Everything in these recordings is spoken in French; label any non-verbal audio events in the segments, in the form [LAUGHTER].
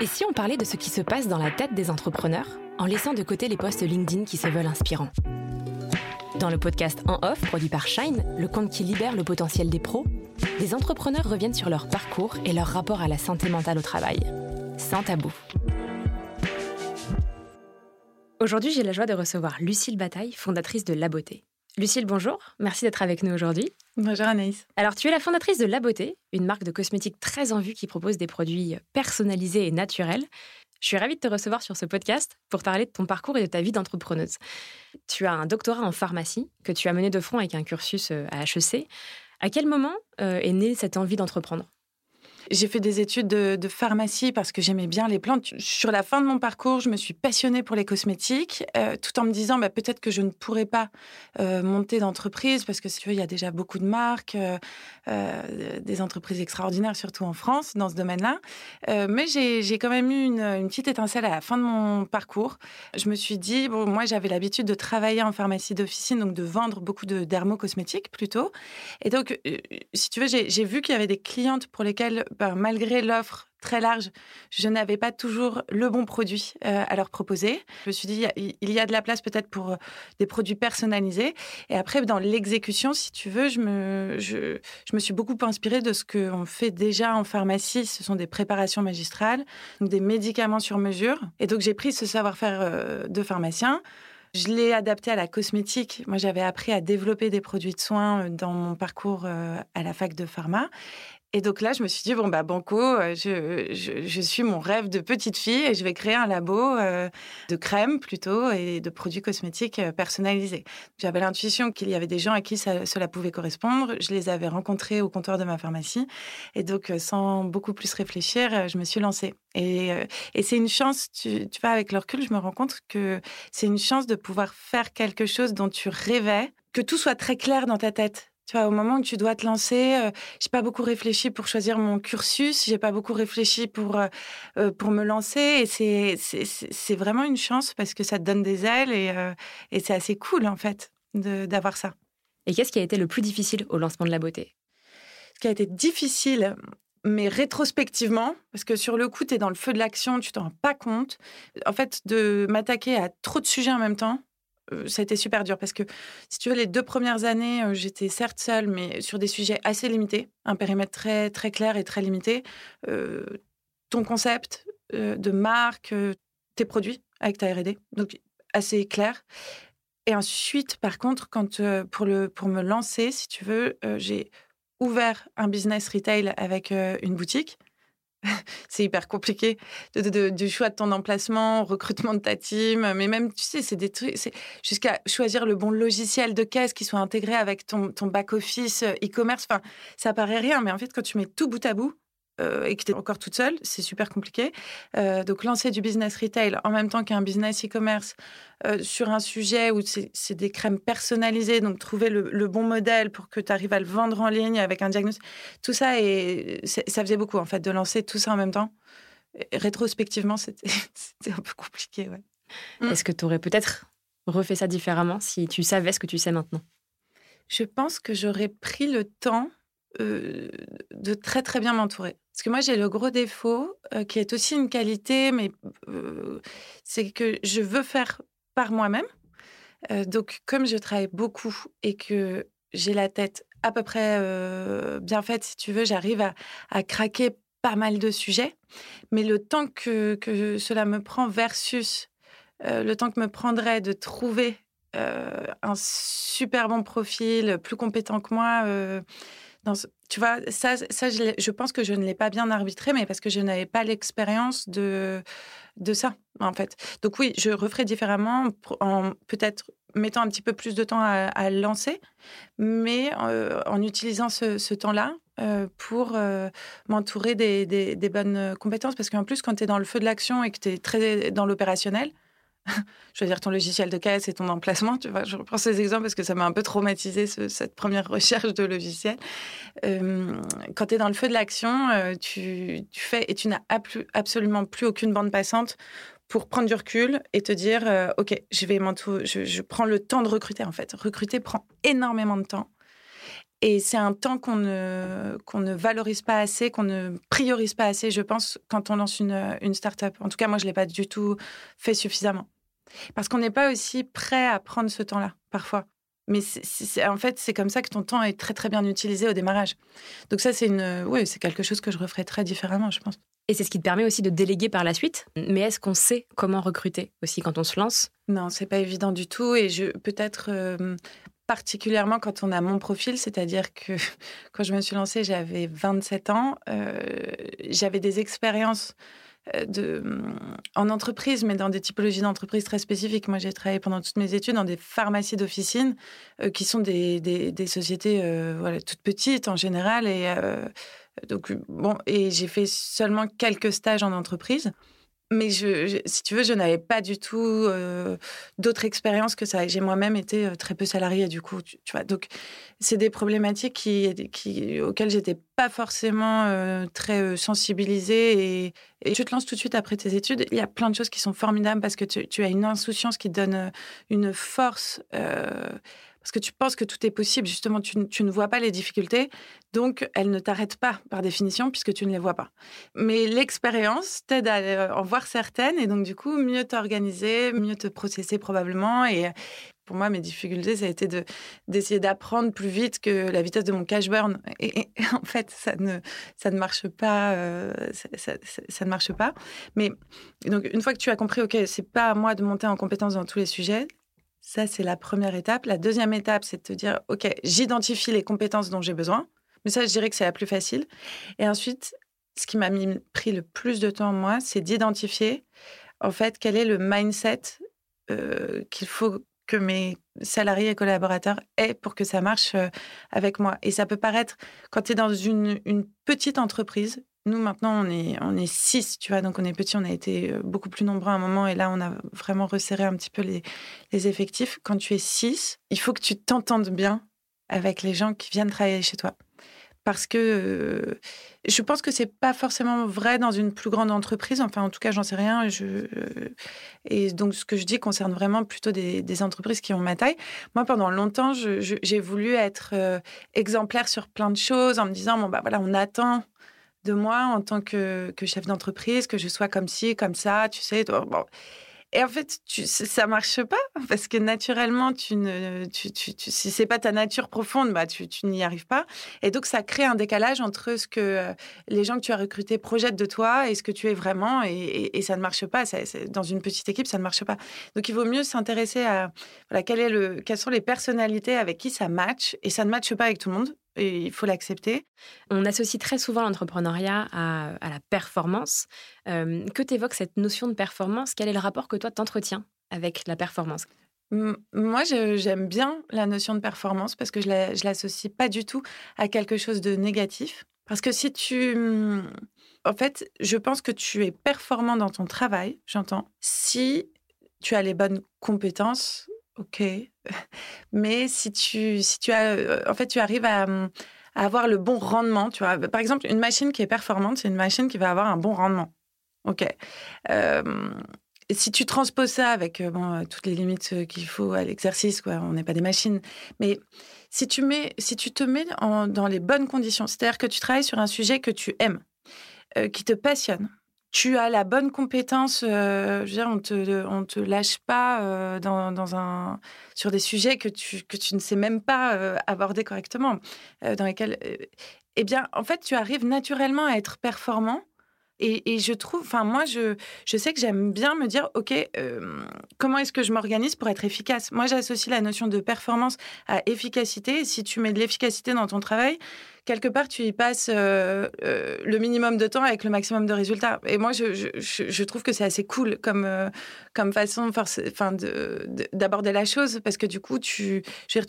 Et si on parlait de ce qui se passe dans la tête des entrepreneurs, en laissant de côté les posts LinkedIn qui se veulent inspirants? Dans le podcast En Off, produit par Shine, le compte qui libère le potentiel des pros, les entrepreneurs reviennent sur leur parcours et leur rapport à la santé mentale au travail. Sans tabou. Aujourd'hui, j'ai la joie de recevoir Lucille Bataille, fondatrice de La Beauté. Lucille, bonjour. Merci d'être avec nous aujourd'hui. Bonjour Anaïs. Alors, tu es la fondatrice de La Beauté, une marque de cosmétiques très en vue qui propose des produits personnalisés et naturels. Je suis ravie de te recevoir sur ce podcast pour parler de ton parcours et de ta vie d'entrepreneuse. Tu as un doctorat en pharmacie que tu as mené de front avec un cursus euh, à HEC. À quel moment euh, est née cette envie d'entreprendre? J'ai fait des études de, pharmacie parce que j'aimais bien les plantes. Sur la fin de mon parcours, je me suis passionnée pour les cosmétiques, euh, tout en me disant bah, peut-être que je ne pourrais pas euh, monter d'entreprise parce que si tu veux, il y a déjà beaucoup de marques, euh, des entreprises extraordinaires, surtout en France, dans ce domaine-là. mais j'ai quand même eu une, petite étincelle à la fin de mon parcours. Je me suis dit, bon, moi j'avais l'habitude de travailler en pharmacie d'officine, donc de vendre beaucoup de dermocosmétiques plutôt. Et donc, si tu veux, j'ai vu qu'il y avait des clientes pour lesquelles ben, malgré l'offre très large, je n'avais pas toujours le bon produit euh, à leur proposer. Je me suis dit, il y a de la place peut-être pour euh, des produits personnalisés. Et après, dans l'exécution, si tu veux, je me, je, me suis beaucoup inspirée de ce qu'on fait déjà en pharmacie. Ce sont des préparations magistrales, des médicaments sur mesure. Et donc, j'ai pris ce savoir-faire euh, de pharmacien. Je l'ai adapté à la cosmétique. Moi, j'avais appris à développer des produits de soins dans mon parcours à la fac de pharma. Et donc là, je me suis dit, bon, bah, Banco, euh, je, suis mon rêve de petite fille et je vais créer un labo euh, de crème plutôt et de produits cosmétiques euh, personnalisés. J'avais l'intuition qu'il y avait des gens à qui cela pouvait correspondre. Je les avais rencontrés au comptoir de ma pharmacie. Et donc, sans beaucoup plus réfléchir, je me suis lancée. Et, et c'est une chance, tu, tu vois, avec le recul, je me rends compte que c'est une chance de pouvoir faire quelque chose dont tu rêvais, que tout soit très clair dans ta tête tu vois, au moment où tu dois te lancer, euh, j'ai pas beaucoup réfléchi pour choisir mon cursus, j'ai pas beaucoup réfléchi pour euh, euh, pour me lancer, et c'est c'est vraiment une chance parce que ça te donne des ailes et et c'est assez cool en fait d'avoir ça. Et qu'est-ce qui a été le plus difficile au lancement de la beauté? Ce qui a été difficile, mais rétrospectivement, parce que sur le coup, tu es dans le feu de l'action, tu t'en rends pas compte. En fait, de m'attaquer à trop de sujets en même temps, euh, ça a été super dur parce que, si tu veux, les deux premières années, euh, j'étais certes seule, mais sur des sujets assez limités, un périmètre très, très clair et très limité. Euh, ton concept de marque, tes produits avec ta R&D, donc assez clair. Et ensuite, par contre, quand pour le pour me lancer, si tu veux, j'ai ouvert un business retail avec une boutique [LAUGHS] c'est hyper compliqué du choix de ton emplacement, recrutement de ta team, mais même tu sais, c'est des trucs, c'est jusqu'à choisir le bon logiciel de caisse qui soit intégré avec ton, ton back office euh, e-commerce. Enfin, ça paraît rien, mais en fait, quand tu mets tout bout à bout, euh, et que tu es encore toute seule, c'est super compliqué. Euh, donc lancer du business retail en même temps qu'un business e-commerce euh, sur un sujet où c'est des crèmes personnalisées, donc trouver le, bon modèle pour que tu arrives à le vendre en ligne avec un diagnostic, tout ça, et ça faisait beaucoup en fait de lancer tout ça en même temps. rétrospectivement, [LAUGHS] c'était un peu compliqué. Ouais. Mm. Est-ce que tu aurais peut-être refait ça différemment si tu savais ce que tu sais maintenant? Je pense que j'aurais pris le temps de très très bien m'entourer. Parce que moi, j'ai le gros défaut, qui est aussi une qualité, mais c'est que je veux faire par moi-même. Donc, comme je travaille beaucoup et que j'ai la tête à peu près bien faite, si tu veux, j'arrive à, craquer pas mal de sujets. Mais le temps que, que cela me prend versus le temps que me prendrait de trouver un super bon profil, plus compétent que moi, tu vois, ça, ça je, pense que je ne l'ai pas bien arbitré, mais parce que je n'avais pas l'expérience de, de ça, en fait. Donc oui, je referai différemment en peut-être mettant un petit peu plus de temps à, lancer, mais euh, en utilisant ce, temps-là euh, pour euh, m'entourer des, des, des, bonnes compétences. Parce qu'en plus, quand tu es dans le feu de l'action et que tu es très dans l'opérationnel, [LAUGHS] choisir ton logiciel de caisse et ton emplacement. Tu je reprends ces exemples parce que ça m'a un peu traumatisé cette première [LAUGHS] recherche de logiciel. Quand tu es dans le feu de l'action, euh, tu, fais et tu n'as absolument plus aucune bande passante pour prendre du recul et te dire euh, ok je vais je, je prends le temps de recruter en fait recruter prend énormément de temps Et c'est un temps qu'on ne, ne valorise pas assez, qu'on ne priorise pas assez, je pense, quand on lance une, une start-up. En tout cas, moi, je ne l'ai pas du tout fait suffisamment. Parce qu'on n'est pas aussi prêt à prendre ce temps-là, parfois. Mais en fait, c'est comme ça que ton temps est très très bien utilisé au démarrage. Donc ça, c'est une, oui, c'est quelque chose que je referais très différemment, je pense. Et c'est ce qui te permet aussi de déléguer par la suite. Mais est-ce qu'on sait comment recruter aussi quand on se lance? Non, c'est pas évident du tout. Et je peut-être euh, particulièrement quand on a mon profil, c'est-à-dire que [LAUGHS] quand je me suis lancée, j'avais 27 ans, euh, j'avais des expériences euh, de, en entreprise, mais dans des typologies d'entreprises très spécifiques. Moi, j'ai travaillé pendant toutes mes études dans des pharmacies d'officine, euh, qui sont des, des, sociétés euh, voilà, toutes petites en général. Et, bon, et j'ai fait seulement quelques stages en entreprise. Mais si tu veux, je n'avais pas du tout euh, d'autres expériences que ça. J'ai moi-même été euh, très peu salariée, du coup, tu, vois. Donc, c'est des problématiques qui, qui, auxquelles j'étais pas forcément euh, très sensibilisée. Et, tu te lances tout de suite après tes études. Il y a plein de choses qui sont formidables parce que tu, as une insouciance qui donne une force parce que tu penses que tout est possible. Justement, tu, ne vois pas les difficultés, donc elles ne t'arrêtent pas par définition puisque tu ne les vois pas. Mais l'expérience t'aide à euh, en voir certaines et donc du coup mieux t'organiser, mieux te processer probablement. Et pour moi, mes difficultés, ça a été de d'essayer d'apprendre plus vite que la vitesse de mon cash burn. Et, en fait, ça ne ça ne marche pas. Euh, ça, ne marche pas. Mais donc une fois que tu as compris, ok, c'est pas à moi de monter en compétence dans tous les sujets. Ça, c'est la première étape. La deuxième étape, c'est de te dire, OK, j'identifie les compétences dont j'ai besoin. Mais ça, je dirais que c'est la plus facile. Et ensuite, ce qui m'a pris le plus de temps, moi, c'est d'identifier, en fait, quel est le mindset euh, qu'il faut que mes salariés et collaborateurs aient pour que ça marche euh, avec moi. Et ça peut paraître, quand tu es dans une petite entreprise, nous, maintenant, on est, on est six, tu vois, donc on est petit, on a été euh, beaucoup plus nombreux à un moment, et là, on a vraiment resserré un petit peu les, effectifs. Quand tu es six, il faut que tu t'entendes bien avec les gens qui viennent travailler chez toi. Parce que euh, je pense que c'est pas forcément vrai dans une plus grande entreprise. Enfin, en tout cas, j'en sais rien. Euh, et donc, ce que je dis concerne vraiment plutôt des, des entreprises qui ont ma taille. Moi, pendant longtemps, j'ai voulu être exemplaire sur plein de choses en me disant bon, bah voilà, on attend de moi en tant que, chef d'entreprise, que je sois comme ci, comme ça, tu sais. Et en fait, tu, ça marche pas parce que naturellement, tu ne, tu, si c'est pas ta nature profonde, bah tu, n'y arrives pas. Et donc, ça crée un décalage entre ce que les gens que tu as recrutés projettent de toi et ce que tu es vraiment. Et, ça ne marche pas. dans une petite équipe, ça ne marche pas. Donc, il vaut mieux s'intéresser à voilà, est le, quelles sont les personnalités avec qui ça match. Et ça ne matche pas avec tout le monde et il faut l'accepter. On associe très souvent l'entrepreneuriat à, la performance. Euh, que t'évoques cette notion de performance? Quel est le rapport que toi t'entretiens avec la performance? Moi, j'aime bien la notion de performance parce que je ne l'associe pas du tout à quelque chose de négatif. Parce que si tu... En fait, je pense que tu es performant dans ton travail, j'entends, si tu as les bonnes compétences Ok. [LAUGHS] Mais si tu, si tu as, euh, en fait, tu arrives à, avoir le bon rendement, tu vois. Par exemple, une machine qui est performante, c'est une machine qui va avoir un bon rendement. Ok. si tu transposes ça avec euh, bon, toutes les limites qu'il faut à l'exercice, quoi, on n'est pas des machines. Mais si tu, mets, si tu te mets dans les bonnes conditions, c'est-à-dire que tu travailles sur un sujet que tu aimes, euh, qui te passionne, tu as la bonne compétence. Euh, on te, te lâche pas euh, sur des sujets que tu, ne sais même pas euh, aborder correctement, dans lesquels. eh bien, en fait, tu arrives naturellement à être performant. Et, je trouve, enfin, moi, je sais que j'aime bien me dire, OK, comment est-ce que je m'organise pour être efficace? Moi, j'associe la notion de performance à efficacité. si tu mets de l'efficacité dans ton travail, quelque part, tu y passes euh, euh, le minimum de temps avec le maximum de résultats. Et moi, je, trouve que c'est assez cool comme, euh, comme façon d'aborder la chose, parce que du coup, tu,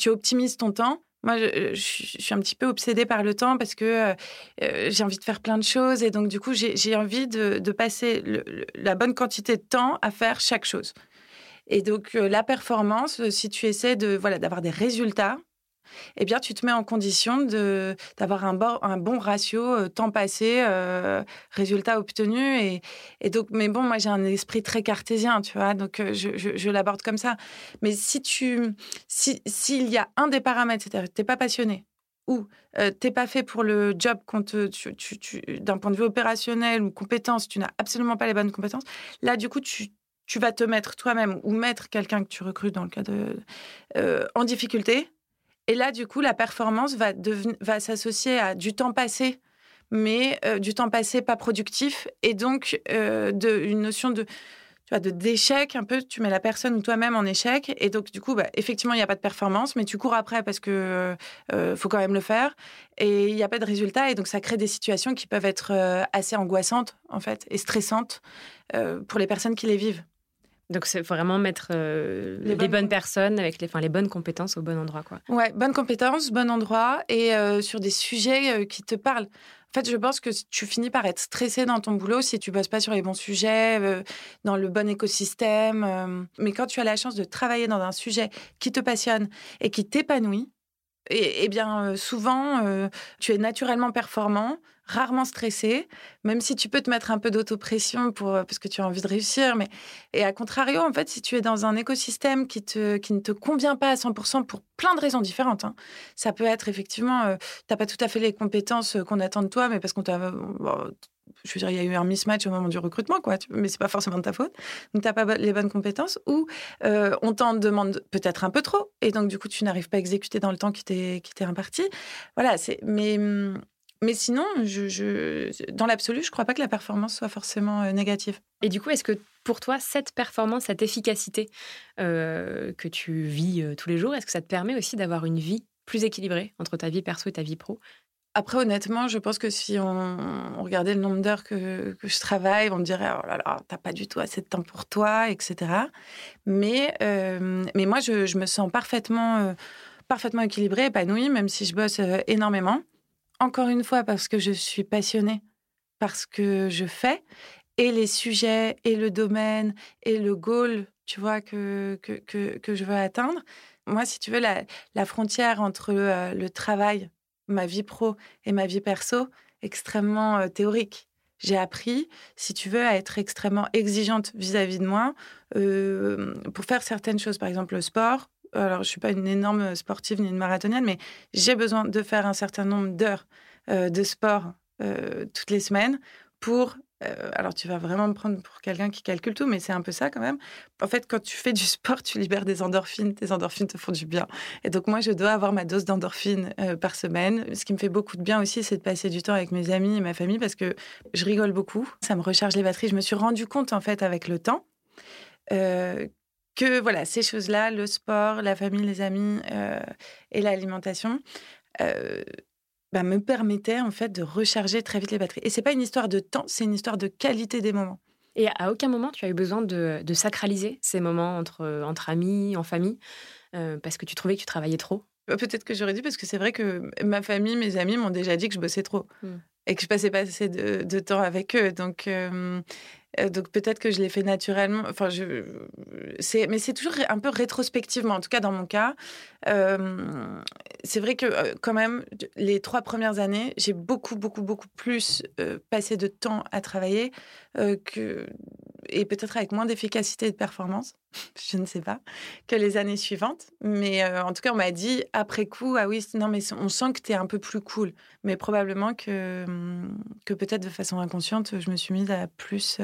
optimises ton temps. Moi, je, suis un petit peu obsédée par le temps parce que j'ai envie de faire plein de choses. Et donc, du coup, j'ai envie de, de passer la bonne quantité de temps à faire chaque chose. Et donc, la performance, si tu essaies de voilà d'avoir des résultats, eh bien, tu te mets en condition d'avoir un, bon, un bon ratio euh, temps passé, euh, résultat obtenu. Et, et, donc, mais bon, moi, j'ai un esprit très cartésien, tu vois, donc euh, je, je, l'aborde comme ça. Mais si tu, s'il y a un des paramètres, c'est-à-dire que tu n'es pas passionné, où tu t'es pas fait pour le job d'un point de vue opérationnel ou compétence, tu n'as absolument pas les bonnes compétences. Là, du coup, tu, tu vas te mettre toi-même ou mettre quelqu'un que tu recrutes dans le cas de en difficulté. Et là, du coup, la performance va, s'associer à du temps passé, mais du temps passé pas productif, et donc de, une notion de d'échec un peu, tu mets la personne ou toi-même en échec. Et donc, du coup, bah, effectivement, il n'y a pas de performance, mais tu cours après parce que euh, faut quand même le faire. Et il n'y a pas de résultat. Et donc, ça crée des situations qui peuvent être euh, assez angoissantes, en fait, et stressantes euh, pour les personnes qui les vivent. Donc, c'est vraiment mettre les, bonnes... personnes avec les, enfin, les bonnes compétences au bon endroit. Quoi. Ouais, bonnes compétences, bon endroit et sur des sujets qui te parlent. En fait, je pense que tu finis par être stressé dans ton boulot si tu bosses pas sur les bons sujets, euh, dans le bon écosystème. Euh. mais quand tu as la chance de travailler dans un sujet qui te passionne et qui t'épanouit, eh bien, euh, souvent, euh, tu es naturellement performant, rarement stressé, même si tu peux te mettre un peu d'autopression pour euh, parce que tu as envie de réussir. Mais et à contrario, en fait, si tu es dans un écosystème qui te qui ne te convient pas à 100% pour plein de raisons différentes, hein, ça peut être effectivement, tu n'as pas tout à fait les compétences qu'on attend de toi, mais parce qu'on t'a je veux dire, il y a eu un mismatch au moment du recrutement, quoi, mais c'est pas forcément de ta faute. Donc, tu n'as pas les bonnes compétences ou euh, on t'en demande peut-être un peu trop et donc, du coup, tu n'arrives pas à exécuter dans le temps qui t'est imparti. Voilà. Mais, mais sinon, dans l'absolu, je crois pas que la performance soit forcément euh, négative. Et du coup, est-ce que pour toi, cette performance, cette efficacité euh, que tu vis tous les jours, est-ce que ça te permet aussi d'avoir une vie plus équilibrée entre ta vie perso et ta vie pro? Après, honnêtement, je pense que si on, regardait le nombre d'heures que, je travaille, on me dirait oh là là, t'as pas du tout assez de temps pour toi, etc. Mais, euh, mais moi, je, me sens parfaitement, euh, parfaitement équilibrée, épanouie, même si je bosse euh, énormément. Encore une fois, parce que je suis passionnée parce que je fais, et les sujets, et le domaine, et le goal, tu vois, que, que, que, je veux atteindre. Moi, si tu veux, la frontière entre le travail ma vie pro et ma vie perso extrêmement théorique. J'ai appris, si tu veux, à être extrêmement exigeante vis-à-vis de moi pour faire certaines choses. Par exemple, le sport. Alors, je suis pas une énorme sportive ni une marathonienne, mais j'ai besoin de faire un certain nombre d'heures de sport toutes les semaines pour euh, alors tu vas vraiment me prendre pour quelqu'un qui calcule tout, mais c'est un peu ça quand même. En fait, quand tu fais du sport, tu libères des endorphines, tes endorphines te font du bien. Et donc moi, je dois avoir ma dose d'endorphines euh, par semaine. Ce qui me fait beaucoup de bien aussi, c'est de passer du temps avec mes amis et ma famille parce que je rigole beaucoup, ça me recharge les batteries. Je me suis rendu compte en fait avec le temps. Euh, que voilà, ces choses-là, le sport, la famille, les amis et l'alimentation, bah, me permettait en fait de recharger très vite les batteries. Et c'est pas une histoire de temps, c'est une histoire de qualité des moments. Et à aucun moment tu as eu besoin de, sacraliser ces moments entre, entre amis, en famille, euh, parce que tu trouvais que tu travaillais trop? Bah, Peut-être que j'aurais dû, parce que c'est vrai que ma famille, mes amis m'ont déjà dit que je bossais trop mmh. et que je passais pas assez de, temps avec eux. Donc, euh, euh, donc peut-être que je l'ai fait naturellement. Enfin, c'est, mais c'est toujours un peu rétrospectivement. En tout cas, dans mon cas, euh, c'est vrai que euh, quand même, les trois premières années, j'ai beaucoup, beaucoup, beaucoup plus passé de temps à travailler que et peut-être avec moins d'efficacité et de performance, [LAUGHS] je ne sais pas, que les années suivantes. Mais en tout cas, on m'a dit après coup, ah oui, non, mais on sent que tu es un peu plus cool. Mais probablement que, que peut-être de façon inconsciente, je me suis mise à plus,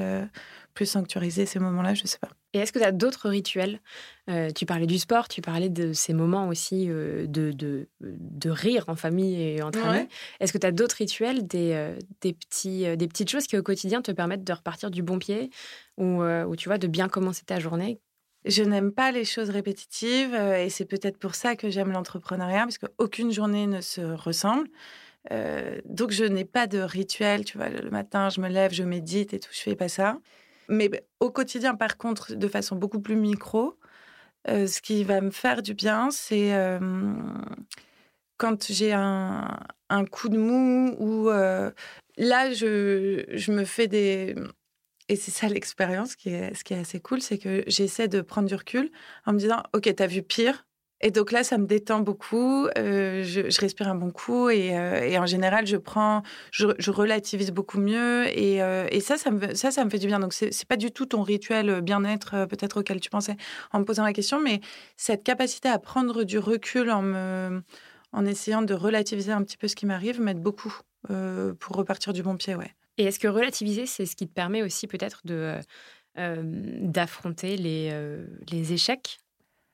plus sanctuariser ces moments-là, je ne sais pas. Et est-ce que tu as d'autres rituels? Tu parlais du sport, tu parlais de ces moments aussi de, de, de, rire en famille et entre amis. Est-ce que tu as d'autres rituels, des, des, petits, des petites choses qui au quotidien te permettent de repartir du bon pied ou, ou tu vois, de bien commencer ta journée? Je n'aime pas les choses répétitives et c'est peut-être pour ça que j'aime l'entrepreneuriat, parce qu'aucune journée ne se ressemble. donc je n'ai pas de rituel, tu vois, le matin je me lève, je médite et tout, je fais pas ça. Mais au quotidien, par contre, de façon beaucoup plus micro, euh, ce qui va me faire du bien, c'est quand j'ai un, un, coup de mou ou euh, là, je, je, me fais des... Et c'est ça l'expérience, qui est, ce qui est assez cool, c'est que j'essaie de prendre du recul en me disant, OK, t'as vu pire, et donc là, ça me détend beaucoup. Euh, je, respire un bon coup et, euh, en général, je prends, je, relativise beaucoup mieux et, euh, ça, ça me, fait du bien. Donc c'est pas du tout ton rituel bien-être peut-être auquel tu pensais en me posant la question, mais cette capacité à prendre du recul en en essayant de relativiser un petit peu ce qui m'arrive, m'aide beaucoup pour repartir du bon pied, ouais. Et est-ce que relativiser, c'est ce qui te permet aussi peut-être de d'affronter les, les échecs?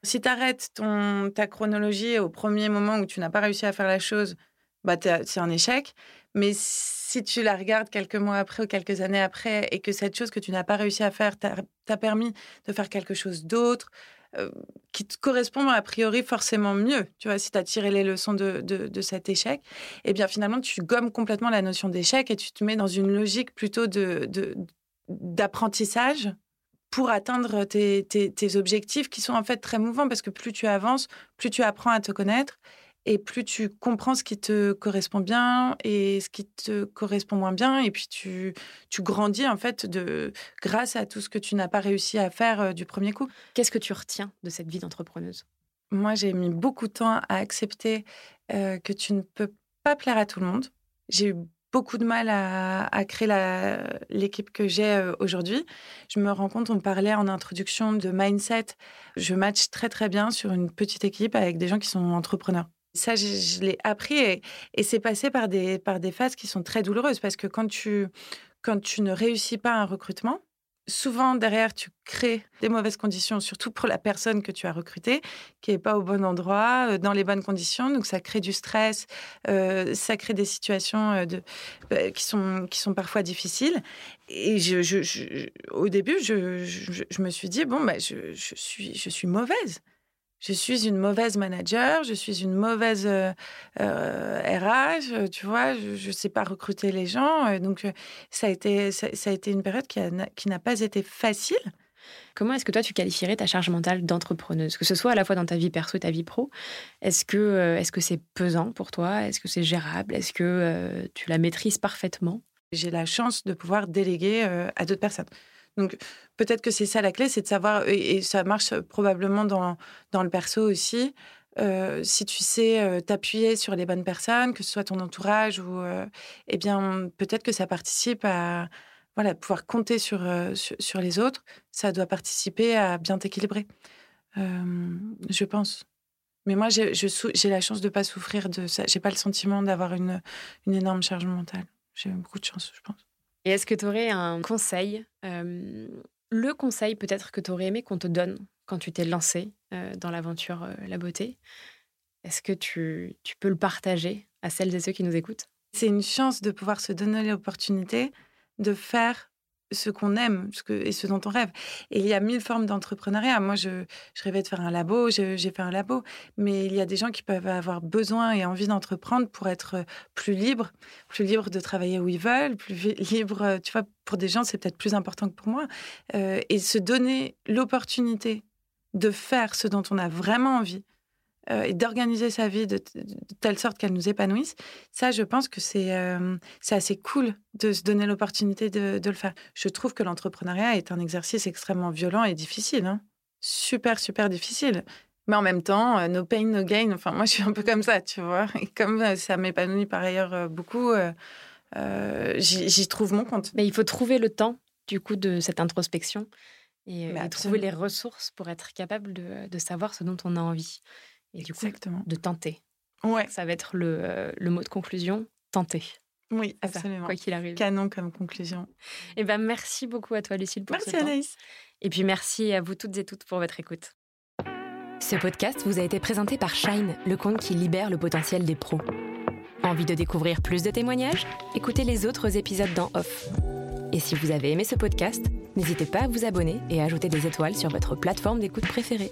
Si tu arrêtes ton, ta chronologie au premier moment où tu n'as pas réussi à faire la chose, bah, c'est un échec. Mais si tu la regardes quelques mois après ou quelques années après et que cette chose que tu n'as pas réussi à faire t'a permis de faire quelque chose d'autre, euh, qui te correspond a priori forcément mieux, tu vois, si tu as tiré les leçons de, de, cet échec, et eh bien finalement tu gommes complètement la notion d'échec et tu te mets dans une logique plutôt de, d'apprentissage pour atteindre tes, tes, tes, objectifs qui sont en fait très mouvants parce que plus tu avances, plus tu apprends à te connaître et plus tu comprends ce qui te correspond bien et ce qui te correspond moins bien. Et puis tu, tu grandis en fait de, grâce à tout ce que tu n'as pas réussi à faire euh, du premier coup. Qu'est-ce que tu retiens de cette vie d'entrepreneuse? Moi, j'ai mis beaucoup de temps à accepter euh, que tu ne peux pas plaire à tout le monde. J'ai eu beaucoup de mal à, créer l'équipe que j'ai euh, aujourd'hui. Je me rends compte, on parlait en introduction de mindset. Je match très très bien sur une petite équipe avec des gens qui sont entrepreneurs. Ça, je, l'ai appris et, c'est passé par des, par des phases qui sont très douloureuses parce que quand tu, quand tu ne réussis pas un recrutement, souvent derrière, tu crées des mauvaises conditions, surtout pour la personne que tu as recrutée, qui n'est pas au bon endroit, euh, dans les bonnes conditions. Donc, ça crée du stress, euh, ça crée des situations euh, bah, qui, sont, qui sont parfois difficiles. Et je, je, au début, je, je, me suis dit, bon, bah, je, suis, je suis mauvaise je suis une mauvaise manager, je suis une mauvaise euh, RH, euh, tu vois, je ne sais pas recruter les gens. Euh, donc, ça a été, ça, a été une période qui, qui n'a pas été facile. Comment est-ce que toi, tu qualifierais ta charge mentale d'entrepreneuse? Que ce soit à la fois dans ta vie perso et ta vie pro, est-ce que est-ce que c'est pesant pour toi? Est-ce que c'est gérable? Est-ce que tu la maîtrises parfaitement? J'ai la chance de pouvoir déléguer à d'autres personnes. Donc peut-être que c'est ça la clé, c'est de savoir, et, ça marche probablement dans, dans le perso aussi, si tu sais t'appuyer sur les bonnes personnes, que ce soit ton entourage ou, eh bien, peut-être que ça participe à voilà, pouvoir compter sur, sur, les autres. Ça doit participer à bien t'équilibrer, je pense. Mais moi, j'ai la chance de ne pas souffrir de ça. J'ai pas le sentiment d'avoir une, une énorme charge mentale. J'ai beaucoup de chance, je pense. Et est-ce que tu aurais un conseil, le conseil peut-être que tu aurais aimé qu'on te donne quand tu t'es lancé dans l'aventure La Beauté? Est-ce que tu, tu peux le partager à celles et ceux qui nous écoutent? C'est une chance de pouvoir se donner l'opportunité de faire ce qu'on aime et ce dont on rêve. Et il y a mille formes d'entrepreneuriat. Moi, je, je, rêvais de faire un labo, j'ai fait un labo, mais il y a des gens qui peuvent avoir besoin et envie d'entreprendre pour être plus libres, plus libres de travailler où ils veulent, plus [LAUGHS] libres, tu vois, pour des gens, c'est peut-être plus important que pour moi. Euh, et se donner l'opportunité de faire ce dont on a vraiment envie, euh, et d'organiser sa vie de, telle sorte qu'elle nous épanouisse, ça, je pense que c'est euh, c'est assez cool de se donner l'opportunité de, de, le faire. Je trouve que l'entrepreneuriat est un exercice extrêmement violent et difficile. Hein. Super, super difficile. Mais en même temps, euh, no pain, no gain. Enfin, moi, je suis un peu comme ça, tu vois. Et comme ça m'épanouit par ailleurs beaucoup, j'y trouve mon compte. Mais il faut trouver le temps, du coup, de cette introspection et, trouver les ressources pour être capable de, de savoir ce dont on a envie et du coup de tenter. Ouais. Ça va être le, euh, le mot de conclusion, tenter. Oui, absolument. quoi qu'il arrive. Canon comme conclusion. Et eh ben merci beaucoup à toi Lucille pour merci ce Anaïs. Et puis merci à vous toutes et toutes pour votre écoute. Ce podcast vous a été présenté par Shine, le compte qui libère le potentiel des pros. Envie de découvrir plus de témoignages? Écoutez les autres épisodes dans Off. Et si vous avez aimé ce podcast, n'hésitez pas à vous abonner et à ajouter des étoiles sur votre plateforme d'écoute préférée.